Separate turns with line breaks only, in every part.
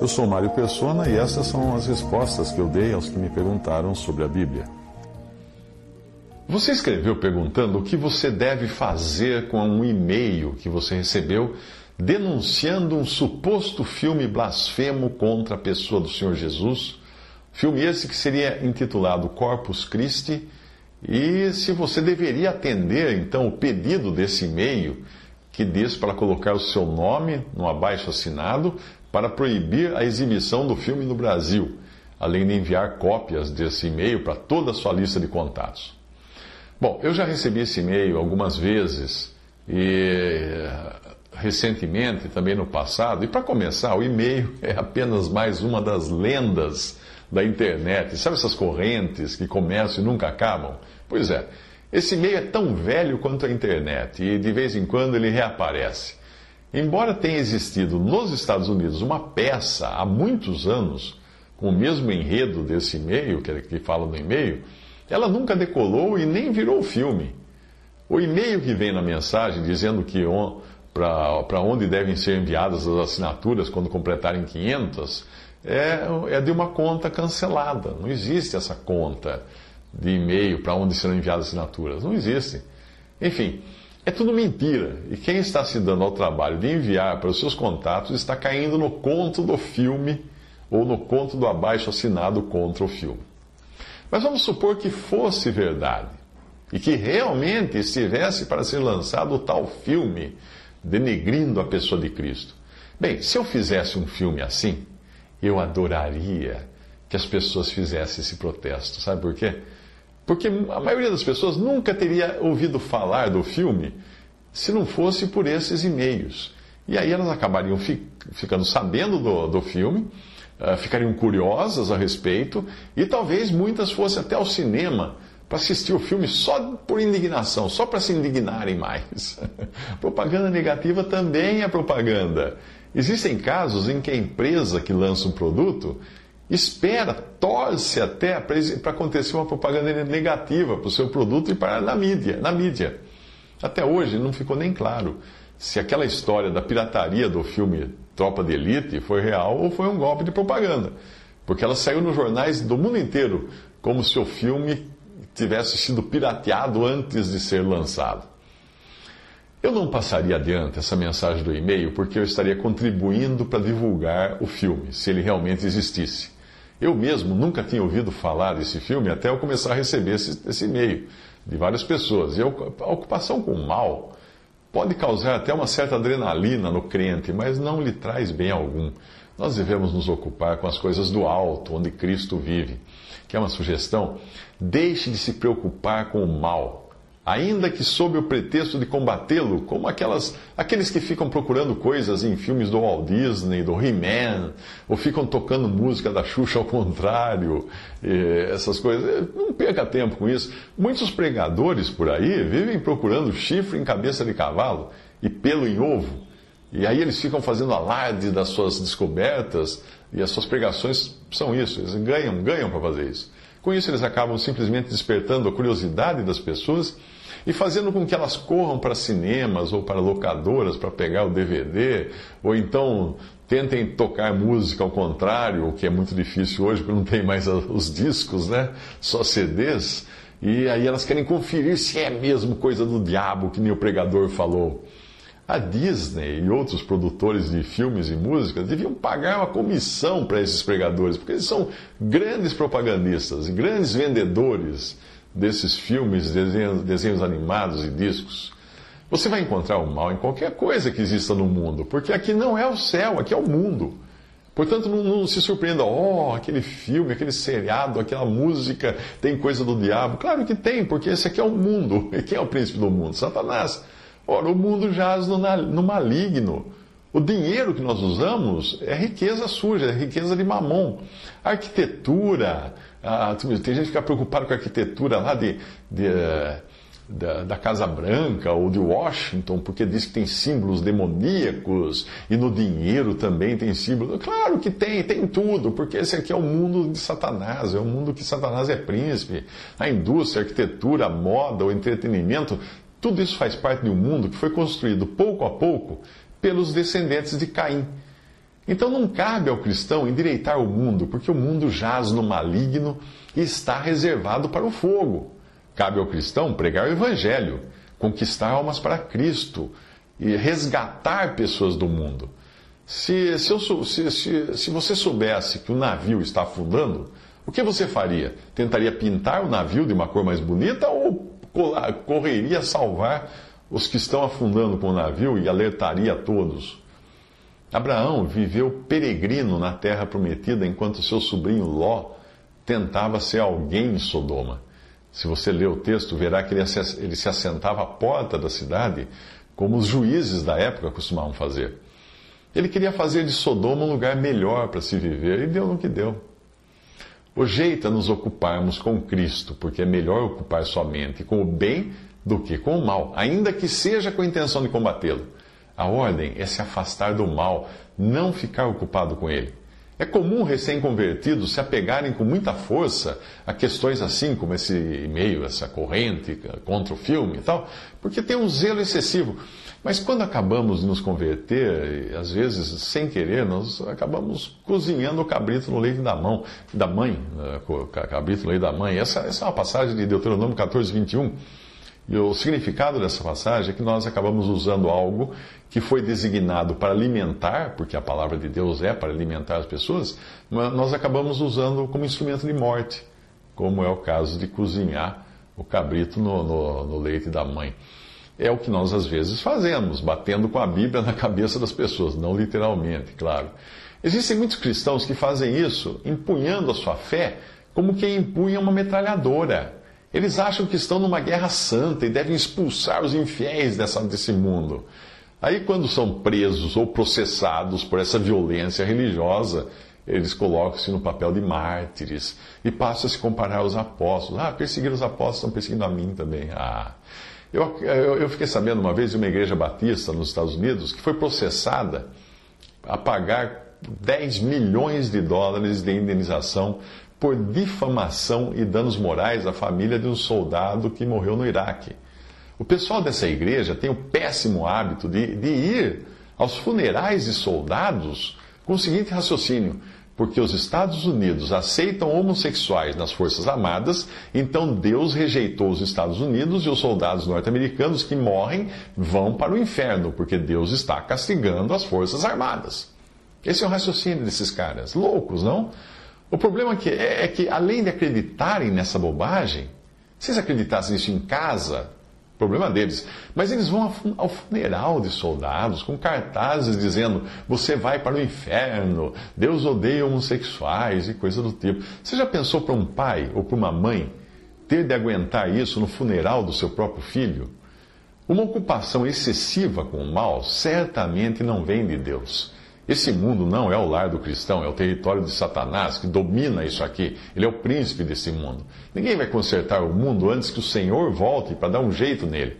Eu sou Mário Persona e essas são as respostas que eu dei aos que me perguntaram sobre a Bíblia. Você escreveu perguntando o que você deve fazer com um e-mail que você recebeu denunciando um suposto filme blasfemo contra a pessoa do Senhor Jesus. Filme esse que seria intitulado Corpus Christi. E se você deveria atender então o pedido desse e-mail que diz para colocar o seu nome no abaixo assinado para proibir a exibição do filme no Brasil, além de enviar cópias desse e-mail para toda a sua lista de contatos. Bom, eu já recebi esse e-mail algumas vezes e recentemente, também no passado. E para começar, o e-mail é apenas mais uma das lendas da internet. Sabe essas correntes que começam e nunca acabam? Pois é, esse e-mail é tão velho quanto a internet e de vez em quando ele reaparece. Embora tenha existido nos Estados Unidos uma peça há muitos anos com o mesmo enredo desse e-mail, que fala no e-mail, ela nunca decolou e nem virou filme. O e-mail que vem na mensagem dizendo que para onde devem ser enviadas as assinaturas quando completarem 500, é, é de uma conta cancelada. Não existe essa conta de e-mail para onde serão enviadas assinaturas. Não existe. Enfim, é tudo mentira. E quem está se dando ao trabalho de enviar para os seus contatos está caindo no conto do filme ou no conto do abaixo assinado contra o filme. Mas vamos supor que fosse verdade e que realmente estivesse para ser lançado o tal filme denegrindo a pessoa de Cristo. Bem, se eu fizesse um filme assim, eu adoraria que as pessoas fizessem esse protesto. Sabe por quê? Porque a maioria das pessoas nunca teria ouvido falar do filme se não fosse por esses e-mails. E aí elas acabariam fi ficando sabendo do, do filme, uh, ficariam curiosas a respeito, e talvez muitas fossem até ao cinema para assistir o filme só por indignação, só para se indignarem mais. propaganda negativa também é propaganda. Existem casos em que a empresa que lança um produto espera, torce até para acontecer uma propaganda negativa para o seu produto e para na mídia, na mídia. Até hoje não ficou nem claro se aquela história da pirataria do filme Tropa de Elite foi real ou foi um golpe de propaganda. Porque ela saiu nos jornais do mundo inteiro como se o filme tivesse sido pirateado antes de ser lançado. Eu não passaria adiante essa mensagem do e-mail porque eu estaria contribuindo para divulgar o filme, se ele realmente existisse. Eu mesmo nunca tinha ouvido falar desse filme até eu começar a receber esse, esse e-mail de várias pessoas. E a ocupação com o mal pode causar até uma certa adrenalina no crente, mas não lhe traz bem algum. Nós devemos nos ocupar com as coisas do alto, onde Cristo vive. Que é uma sugestão? Deixe de se preocupar com o mal ainda que sob o pretexto de combatê-lo, como aquelas, aqueles que ficam procurando coisas em filmes do Walt Disney, do He-Man, ou ficam tocando música da Xuxa ao contrário, essas coisas. Não perca tempo com isso. Muitos pregadores por aí vivem procurando chifre em cabeça de cavalo e pelo em ovo. E aí eles ficam fazendo alarde das suas descobertas, e as suas pregações são isso, eles ganham, ganham para fazer isso. Com isso, eles acabam simplesmente despertando a curiosidade das pessoas e fazendo com que elas corram para cinemas ou para locadoras para pegar o DVD, ou então tentem tocar música ao contrário, o que é muito difícil hoje, porque não tem mais os discos, né? Só CDs. E aí elas querem conferir se é mesmo coisa do diabo, que nem o pregador falou. A Disney e outros produtores de filmes e músicas deviam pagar uma comissão para esses pregadores, porque eles são grandes propagandistas grandes vendedores desses filmes, desenhos, desenhos animados e discos. Você vai encontrar o mal em qualquer coisa que exista no mundo, porque aqui não é o céu, aqui é o mundo. Portanto, não, não, se surpreenda, oh, aquele filme, aquele seriado, aquela música tem coisa do diabo. Claro que tem, porque esse aqui é o mundo. E quem é o príncipe do mundo? Satanás. Ora, o mundo jaz no, no maligno. O dinheiro que nós usamos é riqueza suja, é riqueza de mamon. A arquitetura, tem gente que fica preocupado com a arquitetura lá de, de da, da, Casa Branca ou de Washington, porque diz que tem símbolos demoníacos e no dinheiro também tem símbolos. Claro que tem, tem tudo, porque esse aqui é o mundo de Satanás, é o mundo que Satanás é príncipe. A indústria, a arquitetura, a moda, o entretenimento, tudo isso faz parte de um mundo que foi construído pouco a pouco pelos descendentes de Caim. Então não cabe ao cristão endireitar o mundo, porque o mundo jaz no maligno e está reservado para o fogo. Cabe ao cristão pregar o evangelho, conquistar almas para Cristo e resgatar pessoas do mundo. Se, se, eu, se, se, se você soubesse que o navio está afundando, o que você faria? Tentaria pintar o navio de uma cor mais bonita ou correria salvar os que estão afundando com o navio e alertaria a todos? Abraão viveu peregrino na terra prometida enquanto seu sobrinho Ló tentava ser alguém em Sodoma. Se você ler o texto, verá que ele se assentava à porta da cidade, como os juízes da época costumavam fazer. Ele queria fazer de Sodoma um lugar melhor para se viver, e deu no que deu. O jeito é nos ocuparmos com Cristo, porque é melhor ocupar somente com o bem do que com o mal, ainda que seja com a intenção de combatê-lo. A ordem é se afastar do mal, não ficar ocupado com ele. É comum recém-convertidos se apegarem com muita força a questões assim, como esse e-mail, essa corrente contra o filme e tal, porque tem um zelo excessivo. Mas quando acabamos de nos converter, às vezes sem querer, nós acabamos cozinhando o cabrito no leite da mão, da mãe, né, cabrito no leite da mãe. Essa, essa é uma passagem de Deuteronômio 14, 21. E o significado dessa passagem é que nós acabamos usando algo que foi designado para alimentar, porque a palavra de Deus é para alimentar as pessoas, mas nós acabamos usando como instrumento de morte, como é o caso de cozinhar o cabrito no, no, no leite da mãe. É o que nós às vezes fazemos, batendo com a Bíblia na cabeça das pessoas, não literalmente, claro. Existem muitos cristãos que fazem isso empunhando a sua fé como quem empunha uma metralhadora. Eles acham que estão numa guerra santa e devem expulsar os infiéis dessa, desse mundo. Aí, quando são presos ou processados por essa violência religiosa, eles colocam-se no papel de mártires e passam a se comparar aos apóstolos. Ah, perseguir os apóstolos estão perseguindo a mim também. Ah. Eu, eu, eu fiquei sabendo uma vez de uma igreja batista nos Estados Unidos que foi processada a pagar 10 milhões de dólares de indenização por difamação e danos morais à família de um soldado que morreu no Iraque. O pessoal dessa igreja tem o péssimo hábito de, de ir aos funerais de soldados com o seguinte raciocínio: porque os Estados Unidos aceitam homossexuais nas Forças Armadas, então Deus rejeitou os Estados Unidos e os soldados norte-americanos que morrem vão para o inferno, porque Deus está castigando as Forças Armadas. Esse é o raciocínio desses caras. Loucos, não? O problema é que, é, é que, além de acreditarem nessa bobagem, se eles acreditassem nisso em casa, problema deles. Mas eles vão ao funeral de soldados com cartazes dizendo: você vai para o inferno, Deus odeia homossexuais e coisa do tipo. Você já pensou para um pai ou para uma mãe ter de aguentar isso no funeral do seu próprio filho? Uma ocupação excessiva com o mal certamente não vem de Deus. Esse mundo não é o lar do cristão, é o território de Satanás que domina isso aqui. Ele é o príncipe desse mundo. Ninguém vai consertar o mundo antes que o Senhor volte para dar um jeito nele.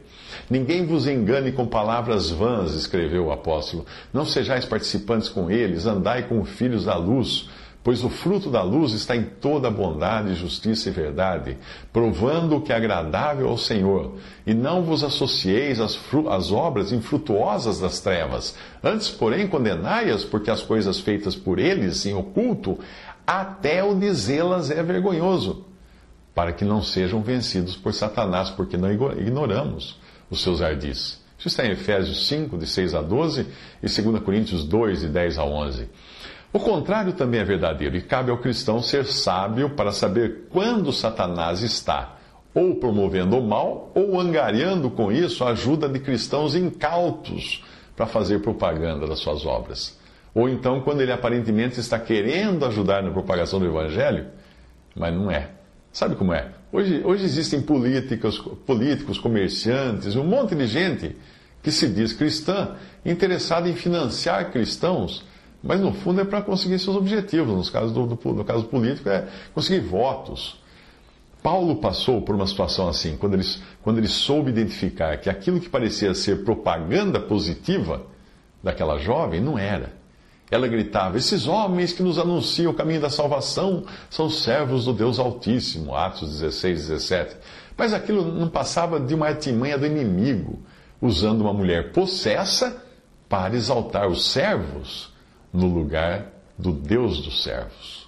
Ninguém vos engane com palavras vãs, escreveu o apóstolo. Não sejais participantes com eles, andai com filhos da luz Pois o fruto da luz está em toda bondade, justiça e verdade, provando o que é agradável ao Senhor. E não vos associeis às, às obras infrutuosas das trevas. Antes, porém, condenai-as, porque as coisas feitas por eles em oculto, até o dizê-las é vergonhoso, para que não sejam vencidos por Satanás, porque não ignoramos os seus ardis. Isso está em Efésios 5, de 6 a 12, e 2 Coríntios 2, de 10 a 11. O contrário também é verdadeiro, e cabe ao cristão ser sábio para saber quando Satanás está ou promovendo o mal, ou angariando com isso a ajuda de cristãos incautos para fazer propaganda das suas obras. Ou então, quando ele aparentemente está querendo ajudar na propagação do Evangelho, mas não é. Sabe como é? Hoje, hoje existem políticos, políticos, comerciantes, um monte de gente que se diz cristã, interessada em financiar cristãos, mas no fundo é para conseguir seus objetivos. Nos casos do, do, no caso político, é conseguir votos. Paulo passou por uma situação assim, quando ele, quando ele soube identificar que aquilo que parecia ser propaganda positiva daquela jovem não era. Ela gritava: Esses homens que nos anunciam o caminho da salvação são servos do Deus Altíssimo. Atos 16, 17. Mas aquilo não passava de uma artimanha do inimigo, usando uma mulher possessa para exaltar os servos no lugar do Deus dos servos.